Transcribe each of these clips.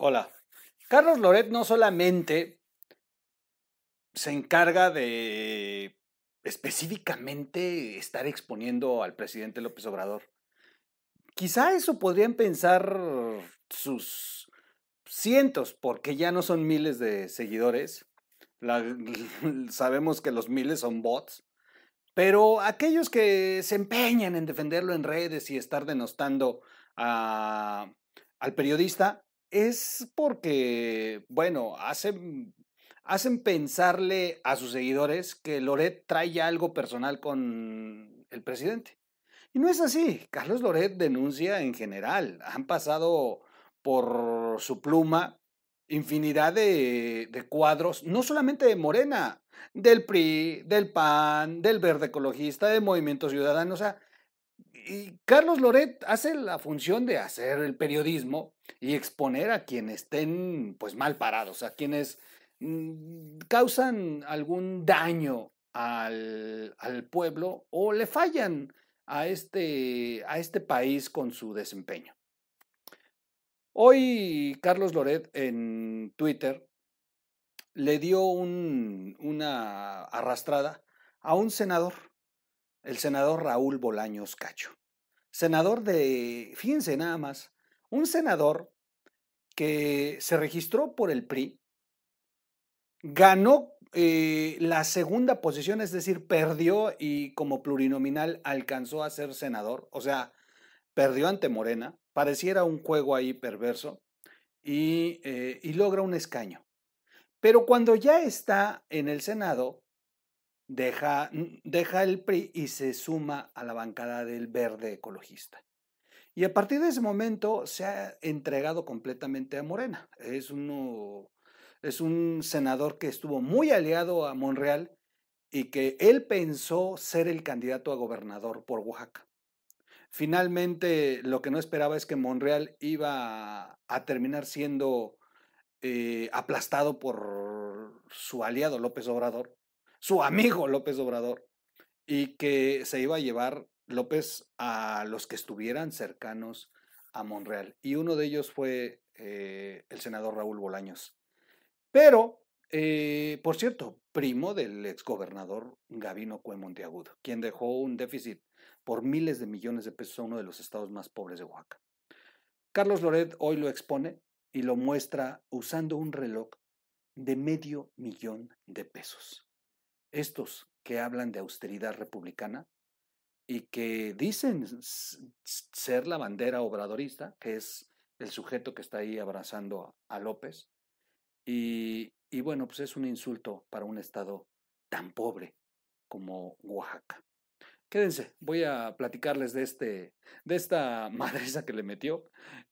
Hola. Carlos Loret no solamente se encarga de específicamente estar exponiendo al presidente López Obrador. Quizá eso podrían pensar sus cientos, porque ya no son miles de seguidores. sabemos que los miles son bots. Pero aquellos que se empeñan en defenderlo en redes y estar denostando al periodista, es porque, bueno, hacen, hacen pensarle a sus seguidores que Loret trae algo personal con el presidente. Y no es así. Carlos Loret denuncia en general. Han pasado por su pluma infinidad de, de, cuadros, no solamente de Morena, del PRI, del PAN, del Verde Ecologista, del Movimiento Ciudadano. O sea, y Carlos Loret hace la función de hacer el periodismo y exponer a quienes estén pues mal parados, a quienes mm, causan algún daño al, pueblo o le fallan a este, a este país con su desempeño. Hoy Carlos Loret en Twitter le dio un, una arrastrada a un senador, el senador Raúl Bolaños Cacho. Senador de, fíjense nada más, un senador que se registró por el PRI, ganó eh, la segunda posición, es decir, perdió y como plurinominal alcanzó a ser senador, o sea, perdió ante Morena, pareciera un juego ahí perverso, y, eh, y logra un escaño. Pero cuando ya está en el Senado, deja, deja el PRI y se suma a la bancada del verde ecologista. Y a partir de ese momento se ha entregado completamente a Morena. Es, uno, es un senador que estuvo muy aliado a Monreal y que él pensó ser el candidato a gobernador por Oaxaca. Finalmente, lo que no esperaba es que Monreal iba a terminar siendo eh, aplastado por su aliado López Obrador, su amigo López Obrador, y que se iba a llevar López a los que estuvieran cercanos a Monreal. Y uno de ellos fue eh, el senador Raúl Bolaños. Pero, eh, por cierto, primo del exgobernador Gavino Cue Monteagudo, quien dejó un déficit por miles de millones de pesos a uno de los estados más pobres de Oaxaca. Carlos Loret hoy lo expone y lo muestra usando un reloj de medio millón de pesos. Estos que hablan de austeridad republicana y que dicen ser la bandera obradorista, que es el sujeto que está ahí abrazando a, López. Y, y bueno, pues es un insulto para un estado tan pobre como Oaxaca. Quédense, voy a platicarles de, este, de esta madresa que le metió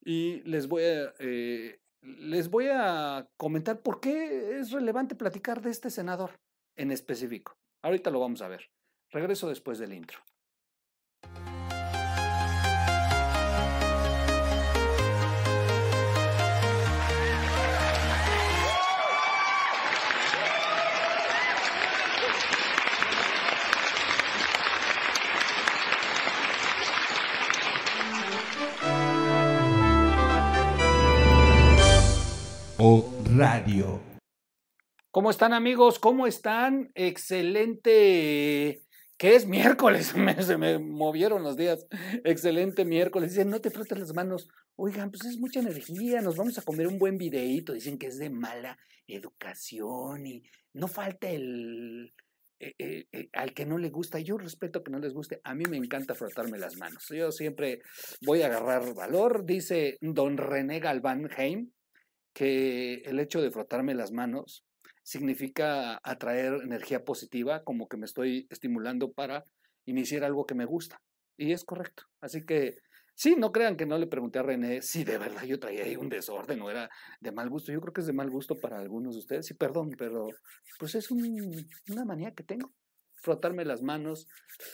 y les voy a, eh, les voy a comentar por qué es relevante platicar de este senador en específico. Ahorita lo vamos a ver. Regreso después del intro. Radio. ¿Cómo están amigos? ¿Cómo están? Excelente. ¿Qué es miércoles? se me movieron los días. Excelente miércoles. Dicen, no te frotes las manos. Oigan, pues es mucha energía. Nos vamos a comer un buen videíto. Dicen que es de mala educación y no falta el, eh, eh, eh, al que no le gusta, yo respeto que no les guste, a mí me encanta frotarme las manos. Yo siempre voy a agarrar valor, dice don René Galván Heim, que el hecho de frotarme las manos significa atraer energía positiva, como que me estoy estimulando para iniciar algo que me gusta. Y es correcto. Así que sí, no crean que no le pregunté a René si de verdad yo traía ahí un desorden o era de mal gusto. Yo creo que es de mal gusto para algunos de ustedes. Sí, perdón, pero pues es una manía que tengo. Frotarme las manos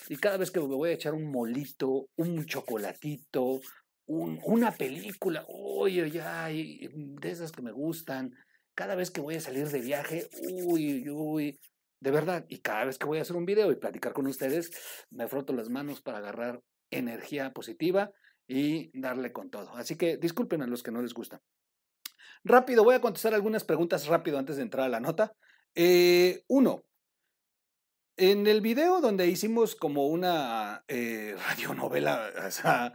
y cada vez que me voy a echar un molito, un chocolatito, una película, uy, uy, ay, de esas que me gustan. Cada vez que voy a salir de viaje, uy, uy, de verdad. Y cada vez que voy a hacer un video y platicar con ustedes, me froto las manos para agarrar energía positiva y darle con todo. Así que disculpen a los que no les gusta. Rápido, voy a contestar algunas preguntas rápido antes de entrar a la nota. Eh, uno, en el video donde hicimos como una eh, radionovela, o sea,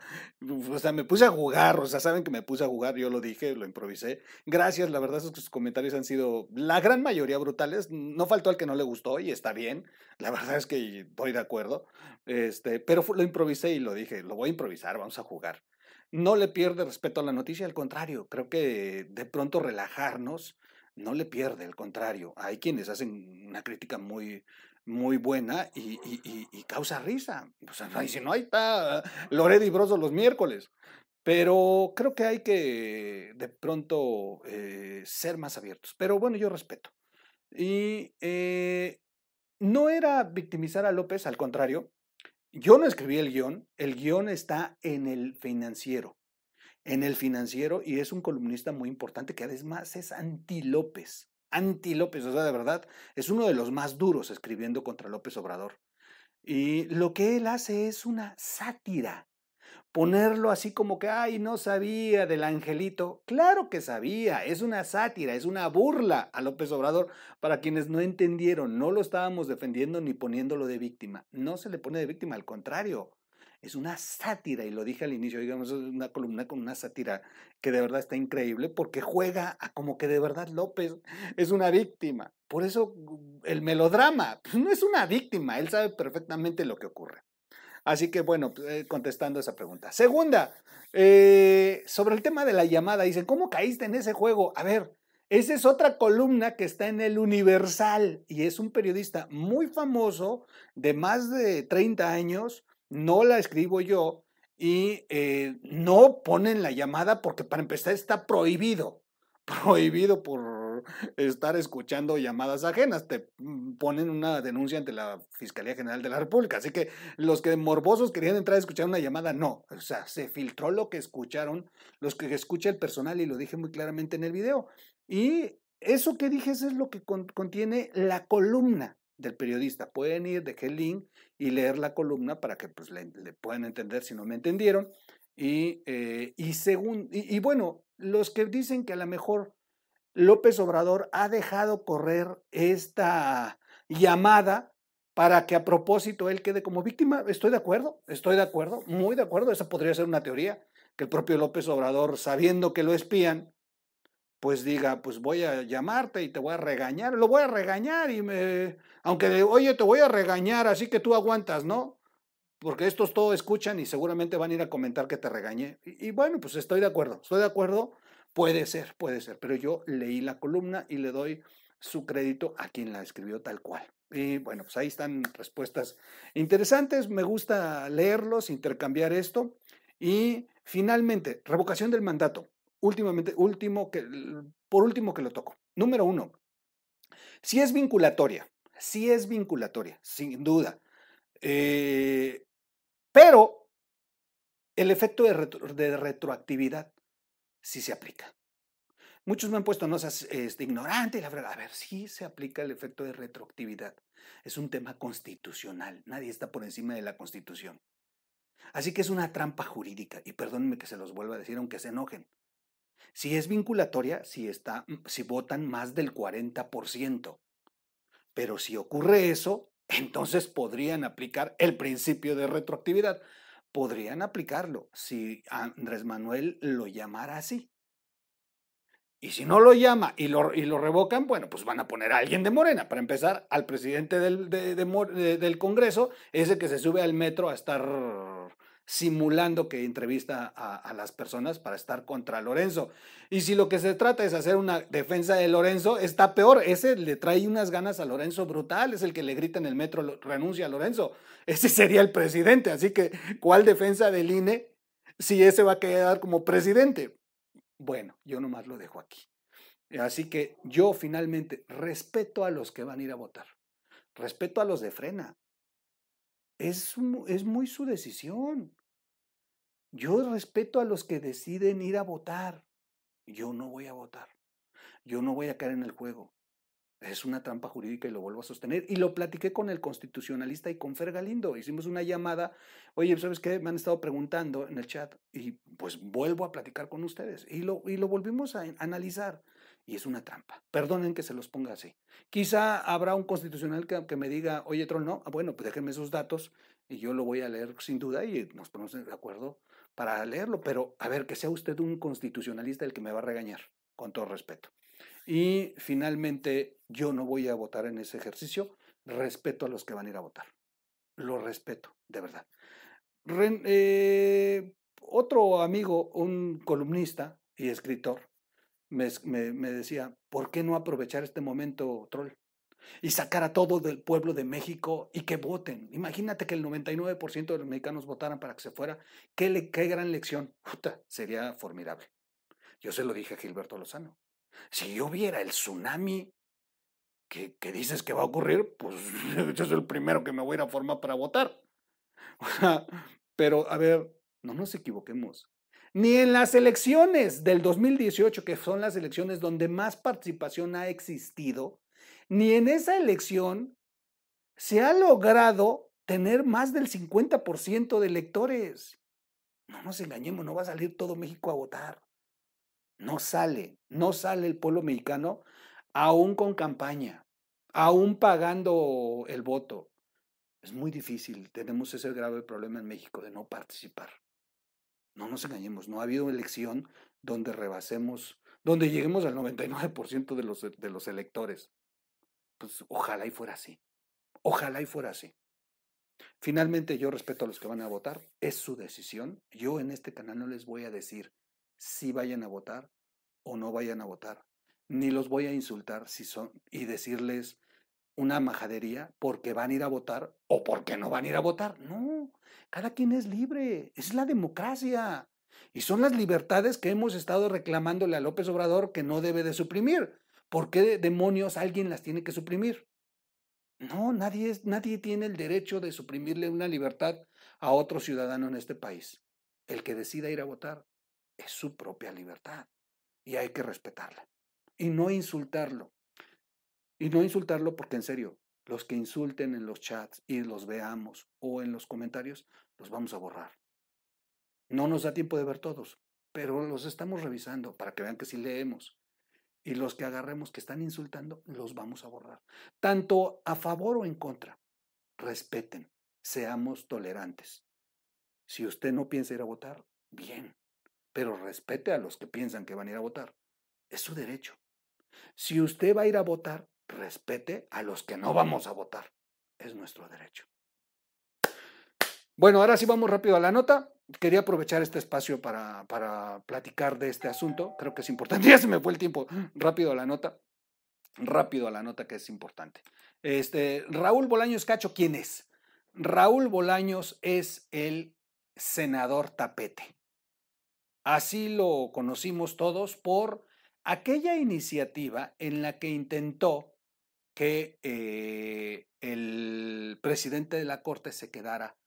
me puse a jugar, o sea, saben que me puse a jugar, yo lo dije, lo improvisé. Gracias, la verdad es que sus comentarios han sido la gran mayoría brutales. No faltó al que no le gustó y está bien. La verdad es que estoy de acuerdo. Este, pero lo improvisé y lo dije, lo voy a improvisar, vamos a jugar. No le pierde respeto a la noticia, al contrario, creo que de pronto relajarnos no le pierde, al contrario. Hay quienes hacen una crítica muy, muy buena y, causa risa. O sea, si no, ahí está Loredo y Broso los miércoles. Pero creo que hay que de pronto eh, ser más abiertos. Pero bueno, yo respeto. Y eh, no era victimizar a López, al contrario. Yo no escribí el guion, el guion está en el financiero. En el financiero y es un columnista muy importante que además es anti López anti López, o sea, de verdad, es uno de los más duros escribiendo contra López Obrador. Y lo que él hace es una sátira. Ponerlo así como que, ay, no sabía del angelito. Claro que sabía, es una sátira, es una burla a López Obrador. Para quienes no entendieron, no lo estábamos defendiendo ni poniéndolo de víctima. No se le pone de víctima, al contrario es una sátira, y lo dije al inicio, digamos, es una columna con una sátira que de verdad está increíble porque juega a como que de verdad López es una víctima. Por eso el melodrama pues, no es una víctima, él sabe perfectamente lo que ocurre. Así que bueno, pues, eh, contestando esa pregunta. Segunda, eh, sobre el tema de la llamada, dicen, ¿cómo caíste en ese juego? A ver, esa es otra columna que está en el Universal y es un periodista muy famoso de más de 30 años no la escribo yo y eh, no ponen la llamada porque para empezar está prohibido, prohibido por estar escuchando llamadas ajenas. Te mm, ponen una denuncia ante la Fiscalía General de la República. Así que los que morbosos querían entrar a escuchar una llamada, no. O sea, se filtró lo que escucharon, los que escucha el personal y lo dije muy claramente en el video. Y eso que dije es lo que contiene la columna del periodista. Pueden ir, de el link y leer la columna para que pues, le, puedan entender si no me entendieron. Y, eh, y, según, y, bueno, los que dicen que a lo mejor López Obrador ha dejado correr esta llamada para que a propósito él quede como víctima, estoy de acuerdo, estoy de acuerdo, muy de acuerdo, esa podría ser una teoría, que el propio López Obrador, sabiendo que lo espían, pues diga, pues voy a llamarte y te voy a regañar, lo voy a regañar y me, aunque oye, te voy a regañar, así que tú aguantas, ¿no? Porque estos todo escuchan y seguramente van a ir a comentar que te regañé. Y, bueno, pues estoy de acuerdo, estoy de acuerdo, puede ser, puede ser, pero yo leí la columna y le doy su crédito a quien la escribió tal cual. Y bueno, pues ahí están respuestas interesantes, me gusta leerlos, intercambiar esto. Y finalmente, revocación del mandato últimamente, último que, por último que lo toco. Número uno, si es vinculatoria, si es vinculatoria, sin duda. Eh, pero el efecto de, retroactividad sí se aplica. Muchos me han puesto, no seas este, ignorante, la verdad. A ver, sí se aplica el efecto de retroactividad. Es un tema constitucional. Nadie está por encima de la constitución. Así que es una trampa jurídica. Y perdónenme que se los vuelva a decir, aunque se enojen. Si es vinculatoria, si, está, mm, si votan más del 40%. Pero si ocurre eso, entonces podrían aplicar el principio de retroactividad. Podrían aplicarlo si Andrés Manuel lo llamara así. Y si no lo llama y lo, y lo revocan, bueno, pues van a poner a alguien de Morena. Para empezar, al presidente del, del Congreso, ese que se sube al metro a estar simulando que entrevista a, las personas para estar contra Lorenzo. Y si lo que se trata es hacer una defensa de Lorenzo, está peor. Ese le trae unas ganas a Lorenzo brutal, es el que le grita en el metro, renuncia a Lorenzo. Ese sería el presidente. Así que, ¿cuál defensa del INE si ese va a quedar como presidente? Bueno, yo nomás lo dejo aquí. Así que yo finalmente respeto a los que van a ir a votar. Respeto a los de frena. Es, es muy su decisión. Yo respeto a los que deciden ir a votar. Yo no voy a votar. Yo no voy a caer en el juego. Es una trampa jurídica y lo vuelvo a sostener. Y lo platiqué con el constitucionalista y con Fer Galindo. Hicimos una llamada. Oye, ¿sabes qué? Me han estado preguntando en el chat y pues vuelvo a platicar con ustedes. Y lo, y lo volvimos a analizar. Y es una trampa. Perdonen que se los ponga así. Quizá habrá un constitucional que, me diga, oye, Troll, no, ah, bueno, pues déjenme esos datos y yo lo voy a leer sin duda y nos ponemos de acuerdo para leerlo. Pero a ver, que sea usted un constitucionalista el que me va a regañar, con todo respeto. Y finalmente, yo no voy a votar en ese ejercicio. Respeto a los que van a ir a votar. Lo respeto, de verdad. eh, otro amigo, un columnista y escritor, me, me, me, decía, ¿por qué no aprovechar este momento, troll? Y sacar a todo del pueblo de México y que voten. Imagínate que el 99% de los mexicanos votaran para que se fuera. ¿Qué, qué gran lección? Puta, sería formidable. Yo se lo dije a Gilberto Lozano. Si yo viera el tsunami que, que dices que va a ocurrir, pues yo soy el primero que me voy a ir a formar para votar. Pero, a ver, no nos equivoquemos. Ni en las elecciones del 2018, que son las elecciones donde más participación ha existido, ni en esa elección se ha logrado tener más del 50% de electores. No nos engañemos, no va a salir todo México a votar. No sale, no sale el pueblo mexicano, aún con campaña, aún pagando el voto. Es muy difícil, tenemos ese grave problema en México de no participar. No nos engañemos, no ha habido elección donde rebasemos, donde lleguemos al 99% de los, de los electores. Pues ojalá y fuera así. Ojalá y fuera así. Finalmente yo respeto a los que van a votar, es su decisión. Yo en este canal no les voy a decir si vayan a votar o no vayan a votar. Ni los voy a insultar si son y decirles una majadería porque van a ir a votar o porque no van a ir a votar. No, cada quien es libre, es la democracia. Y son las libertades que hemos estado reclamándole a López Obrador que no debe de suprimir. ¿Por qué demonios alguien las tiene que suprimir? No, nadie, es, nadie tiene el derecho de suprimirle una libertad a otro ciudadano en este país. El que decida ir a votar es su propia libertad y hay que respetarla. Y no insultarlo. Y no insultarlo porque en serio, los que insulten en los chats y los veamos o en los comentarios, los vamos a borrar. No nos da tiempo de ver todos, pero los estamos revisando para que vean que sí leemos. Y los que agarremos que están insultando, los vamos a borrar. Tanto a favor o en contra. Respeten, seamos tolerantes. Si usted no piensa ir a votar, bien, pero respete a los que piensan que van a ir a votar. Es su derecho. Si usted va a ir a votar, respete a los que no vamos a votar. Es nuestro derecho. Bueno, ahora sí vamos rápido a la nota. Quería aprovechar este espacio para, para platicar de este asunto. Creo que es importante. Ya se me fue el tiempo. Rápido a la nota. Rápido a la nota que es importante. Este, Raúl Bolaños Cacho, ¿quién es? Raúl Bolaños es el senador tapete. Así lo conocimos todos por aquella iniciativa en la que intentó que eh, el presidente de la Corte se quedara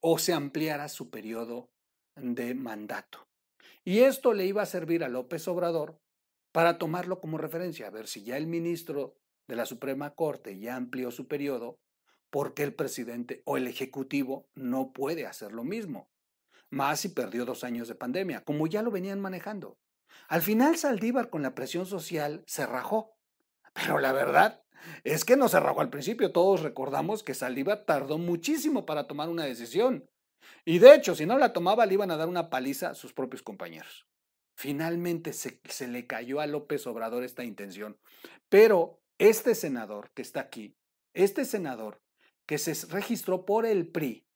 o se ampliara su periodo de mandato. Y esto le iba a servir a López Obrador para tomarlo como referencia, a ver si ya el ministro de la Suprema Corte ya amplió su periodo, ¿por qué el presidente o el Ejecutivo no puede hacer lo mismo? más si perdió dos años de pandemia, como ya lo venían manejando. Al final Saldívar con la presión social se rajó, pero la verdad es que no se rajó al principio. Todos recordamos que Saldívar tardó muchísimo para tomar una decisión. Y de hecho, si no la tomaba, le iban a dar una paliza a sus propios compañeros. Finalmente se, se le cayó a López Obrador esta intención. Pero este senador que está aquí, este senador que se registró por el PRI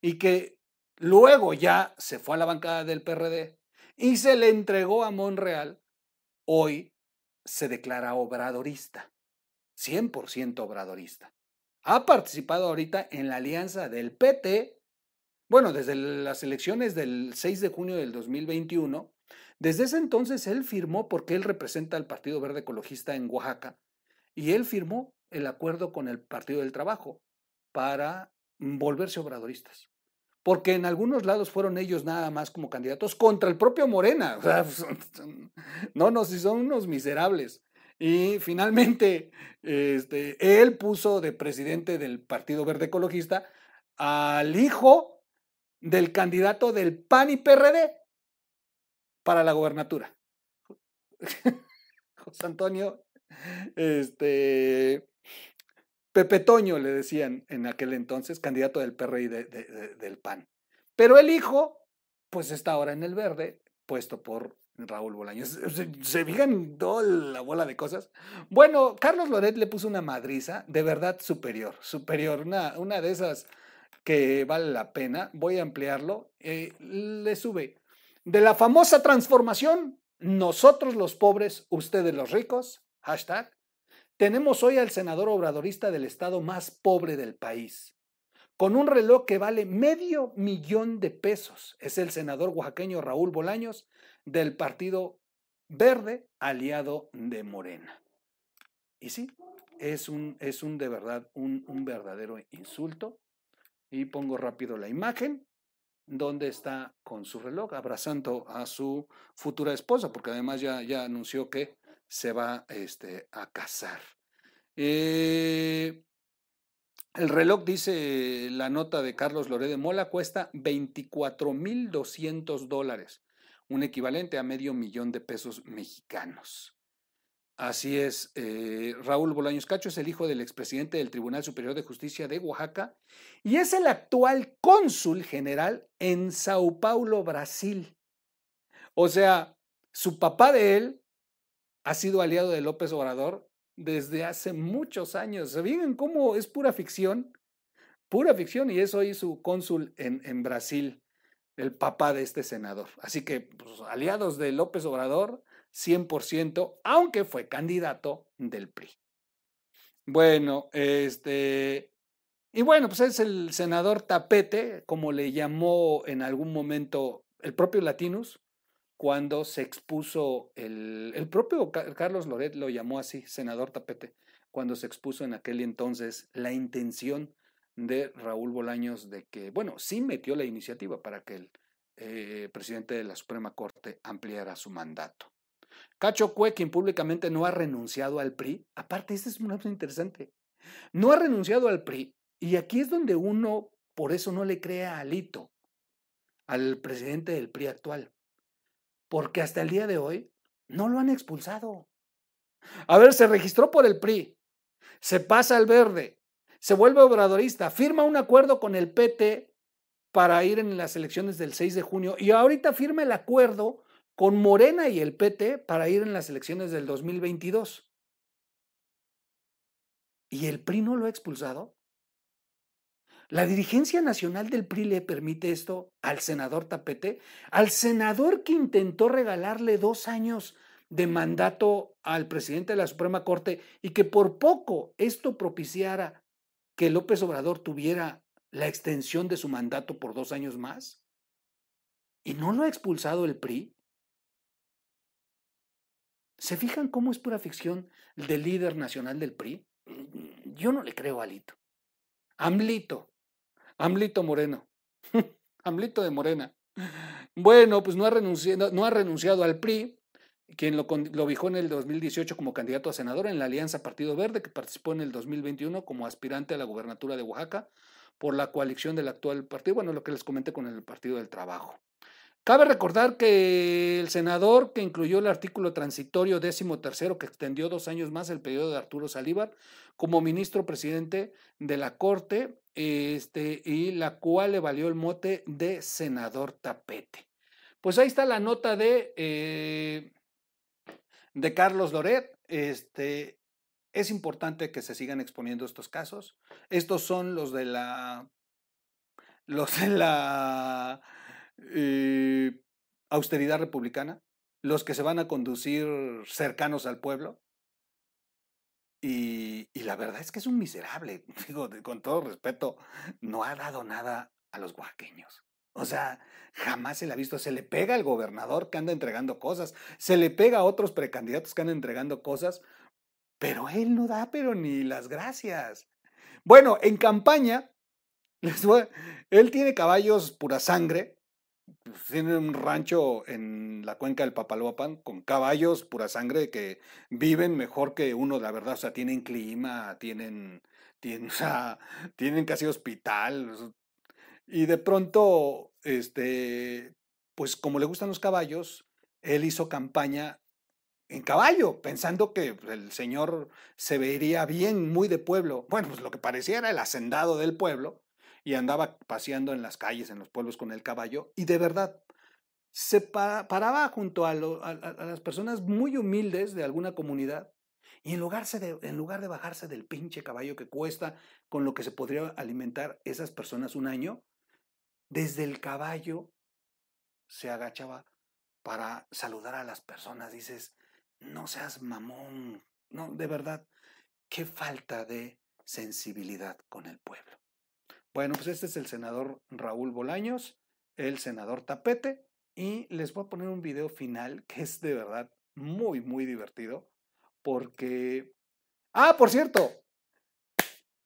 y que Luego ya se fue a la bancada del PRD y se le entregó a Monreal. Hoy se declara obradorista, 100% obradorista. Ha participado ahorita en la alianza del PT, bueno, desde las elecciones del 6 de junio del 2021. Desde ese entonces él firmó, porque él representa al Partido Verde Ecologista en Oaxaca, y él firmó el acuerdo con el Partido del Trabajo para volverse obradoristas porque en algunos lados fueron ellos nada más como candidatos contra el propio Morena. No, no, si son unos miserables. Y finalmente, este, él puso de presidente del Partido Verde Ecologista al hijo del candidato del PAN y PRD para la gobernatura. José Antonio, este, Pepe Toño le decían en aquel entonces, candidato del PRI y del PAN. Pero el hijo, pues está ahora en el verde, puesto por Raúl Bolaños. ¿Se, fijan toda la bola de cosas? Bueno, Carlos Loret le puso una madriza de verdad superior, superior, una, una de esas que vale la pena. Voy a ampliarlo. Eh, le sube. De la famosa transformación, nosotros los pobres, ustedes los ricos, hashtag, tenemos hoy al senador obradorista del estado más pobre del país, con un reloj que vale medio millón de pesos. Es el senador oaxaqueño Raúl Bolaños del Partido Verde, aliado de Morena. Y sí, es un, es un de verdad, un, un verdadero insulto. Y pongo rápido la imagen donde está con su reloj abrazando a su futura esposa, porque además ya, ya anunció que se va este, a casar. Eh, el reloj, dice la nota de Carlos Loré de Mola, cuesta 24.200 dólares, un equivalente a medio millón de pesos mexicanos. Así es, eh, Raúl Bolaños Cacho es el hijo del expresidente del Tribunal Superior de Justicia de Oaxaca y es el actual cónsul general en Sao Paulo, Brasil. O sea, su papá de él ha sido aliado de López Obrador desde hace muchos años. ¿Se cómo es pura ficción? Pura ficción y es hoy su cónsul en, en Brasil, el papá de este senador. Así que, pues, aliados de López Obrador, 100%, aunque fue candidato del PRI. Bueno, este, y bueno, pues es el senador Tapete, como le llamó en algún momento el propio Latinus, cuando se expuso, el, el propio Carlos Loret lo llamó así, senador Tapete, cuando se expuso en aquel entonces la intención de Raúl Bolaños de que, bueno, sí metió la iniciativa para que el eh, presidente de la Suprema Corte ampliara su mandato. Cacho Cue, quien públicamente no ha renunciado al PRI, aparte, este es muy interesante, no ha renunciado al PRI, y aquí es donde uno, por eso no le cree a Alito, al presidente del PRI actual, porque hasta el día de hoy no lo han expulsado. A ver, se registró por el PRI, se pasa al verde, se vuelve obradorista, firma un acuerdo con el PT para ir en las elecciones del 6 de junio y ahorita firma el acuerdo con Morena y el PT para ir en las elecciones del 2022. ¿Y el PRI no lo ha expulsado? ¿La dirigencia nacional del PRI le permite esto al senador Tapete? Al senador que intentó regalarle dos años de mandato al presidente de la Suprema Corte y que por poco esto propiciara que López Obrador tuviera la extensión de su mandato por dos años más? ¿Y no lo ha expulsado el PRI? ¿Se fijan cómo es pura ficción del líder nacional del PRI? Yo no le creo a Alito. Amlito. Amlito Moreno. Amlito de Morena. Bueno, pues no ha renunciado, no ha renunciado al PRI, quien lo, lo en el 2018 como candidato a senador en la Alianza Partido Verde, que participó en el 2021 como aspirante a la gubernatura de Oaxaca por la coalición del actual partido, bueno, lo que les comenté con el Partido del Trabajo. Cabe recordar que el senador que incluyó el artículo transitorio décimo tercero que extendió dos años más el periodo de Arturo Salívar como ministro presidente de la Corte, este, y la cual le valió el mote de senador tapete. Pues ahí está la nota de, eh, de Carlos Loret. Este, es importante que se sigan exponiendo estos casos. Estos son los de la los de la eh, austeridad republicana, los que se van a conducir cercanos al pueblo. Y, la verdad es que es un miserable, digo, con todo respeto, no ha dado nada a los oaxaqueños. O sea, jamás se le ha visto, se le pega al gobernador que anda entregando cosas, se le pega a otros precandidatos que andan entregando cosas, pero él no da, pero ni las gracias. Bueno, en campaña, él tiene caballos pura sangre, pues, tienen un rancho en la cuenca del Papaloapan con caballos, pura sangre, que viven mejor que uno, la verdad. O sea, tienen clima, tienen, tienen, o sea, tienen casi hospital. Y de pronto, este, pues como le gustan los caballos, él hizo campaña en caballo, pensando que el señor se vería bien, muy de pueblo. Bueno, pues lo que parecía era el hacendado del pueblo y andaba paseando en las calles, en los pueblos con el caballo y de verdad se paraba junto a, las personas muy humildes de alguna comunidad y en lugar, de, en lugar de bajarse del pinche caballo que cuesta con lo que se podría alimentar esas personas un año, desde el caballo se agachaba para saludar a las personas. Dices, no seas mamón, no, de verdad, qué falta de sensibilidad con el pueblo. Bueno, pues este es el senador Raúl Bolaños, el senador Tapete, y les voy a poner un video final que es de verdad muy, muy divertido, porque... Ah, por cierto,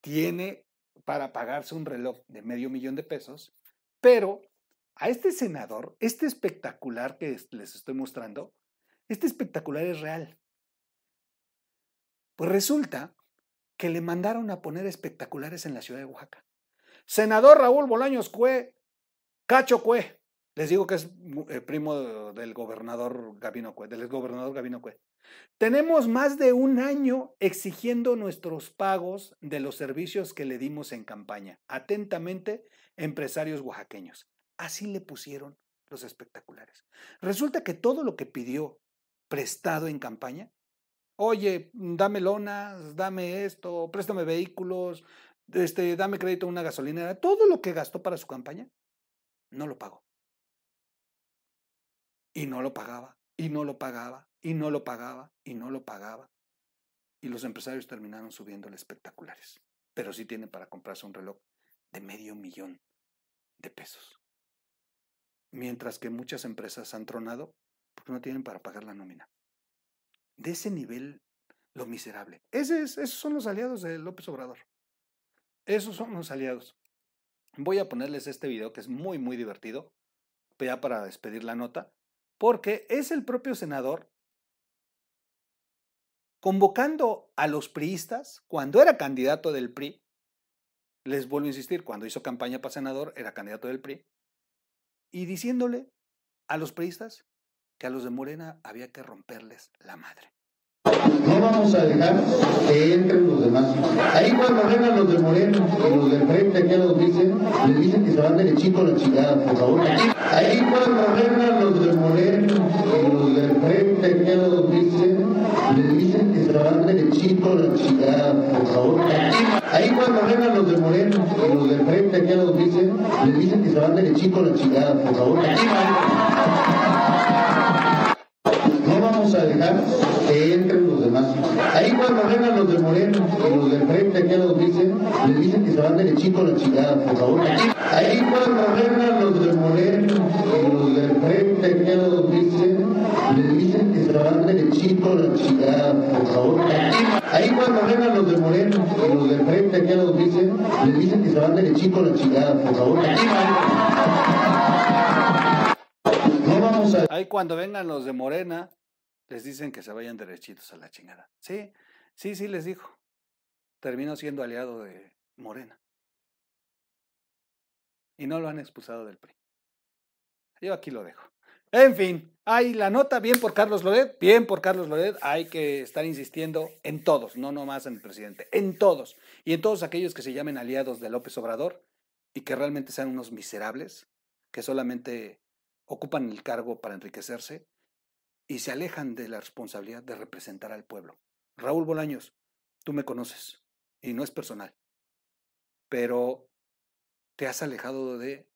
tiene para pagarse un reloj de medio millón de pesos, pero a este senador, este espectacular que les estoy mostrando, este espectacular es real. Pues resulta que le mandaron a poner espectaculares en la ciudad de Oaxaca. Senador Raúl Bolaños Cue, Cacho Cue. Les digo que es eh, primo del gobernador Gabino Cue, del gobernador Gabino Cue. Tenemos más de un año exigiendo nuestros pagos de los servicios que le dimos en campaña. Atentamente, empresarios oaxaqueños. Así le pusieron los espectaculares. Resulta que todo lo que pidió prestado en campaña, oye, dame lonas, dame esto, préstame vehículos, este, dame crédito a una gasolinera, todo lo que gastó para su campaña, no lo pagó. Y no lo pagaba, y no lo pagaba, y no lo pagaba, y no lo pagaba. Y los empresarios terminaron subiéndole espectaculares. Pero sí tienen para comprarse un reloj de medio millón pesos. Mientras que muchas empresas han tronado porque no tienen para pagar la nómina. De ese nivel, lo miserable. Esos son los aliados de López Obrador. Esos son los aliados. Voy a ponerles este video que es muy, muy divertido, ya para despedir la nota, porque es el propio senador convocando a los priistas cuando era candidato del PRI. Les vuelvo a insistir, cuando hizo campaña para senador era candidato del PRI. Y diciéndole a los priistas que a los de Morena había que romperles la madre. No vamos a dejar que entren los demás. Ahí cuando vengan los de Moreno y los del frente aquí los dicen, les dicen que se van derechito la chingada, por favor. Ahí cuando vengan los de Moreno y los del frente aquí los dicen, les dicen que se van derechito la chingada, por favor. Ahí cuando vengan los de Moreno y los del frente aquí los dicen, les se van derechito la chingada, por favor. No vamos a dejar que entren los demás. Ahí cuando vengan los de Moreno y los del frente aquí los dicen, les dicen que se van derechito la chingada, por favor. Ahí cuando vengan los de Moreno y los del frente aquí los dicen, les dicen que se van derechito la chingada, por favor. Ahí cuando vengan los de Moreno y los del frente aquí los dicen, les dicen que se van derechito la chingada, por favor. Ahí cuando vengan los de Morena les dicen que se vayan derechitos a la chingada. Sí, sí, sí, les dijo. Terminó siendo aliado de Morena. Y no lo han expulsado del PRI. Yo aquí lo dejo. En fin, hay la nota, bien por Carlos Loret, bien por Carlos Loret, hay que estar insistiendo en todos, no nomás en el presidente, en todos, y en todos aquellos que se llamen aliados de López Obrador y que realmente sean unos miserables, que solamente ocupan el cargo para enriquecerse y se alejan de la responsabilidad de representar al pueblo. Raúl Bolaños, tú me conoces y no es personal, pero te has alejado de...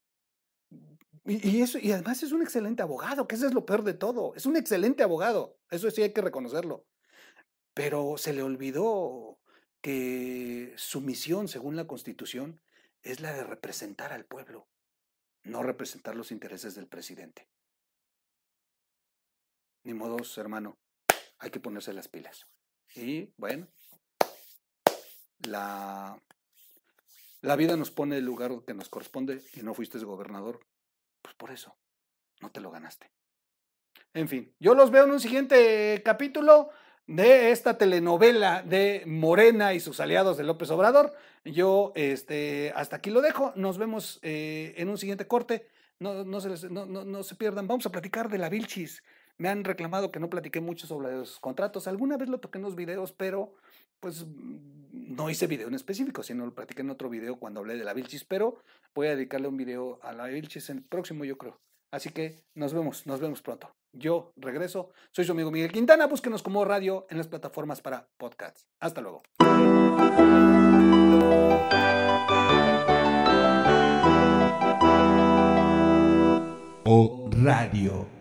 Y, eso, y además es un excelente abogado, que eso es lo peor de todo, es un excelente abogado, eso sí hay que reconocerlo, pero se le olvidó que su misión, según la Constitución, es la de representar al pueblo, no representar los intereses del presidente. Ni modos, hermano. Hay que ponerse las pilas. Y bueno, la, la vida nos pone el lugar que nos corresponde y no fuiste gobernador. Pues por eso. no te lo ganaste. En fin, yo los veo en un siguiente capítulo de esta telenovela de Morena y sus aliados de López Obrador. Yo este, hasta aquí lo dejo. Nos vemos eh, en un siguiente corte. No, se les- no- no se pierdan. Vamos a platicar de la Vilchis. Me han reclamado que no platiqué mucho sobre los contratos. Alguna vez lo toqué en los videos, pero pues mm, no hice video en específico, sino lo platiqué en otro video cuando hablé de la Vilchis. Pero voy a dedicarle un video a la Vilchis en el próximo, yo creo. Así que nos vemos, nos vemos pronto. Yo regreso. Soy su amigo Miguel Quintana. Búsquenos como radio en las plataformas para podcasts. Hasta luego. O Radio.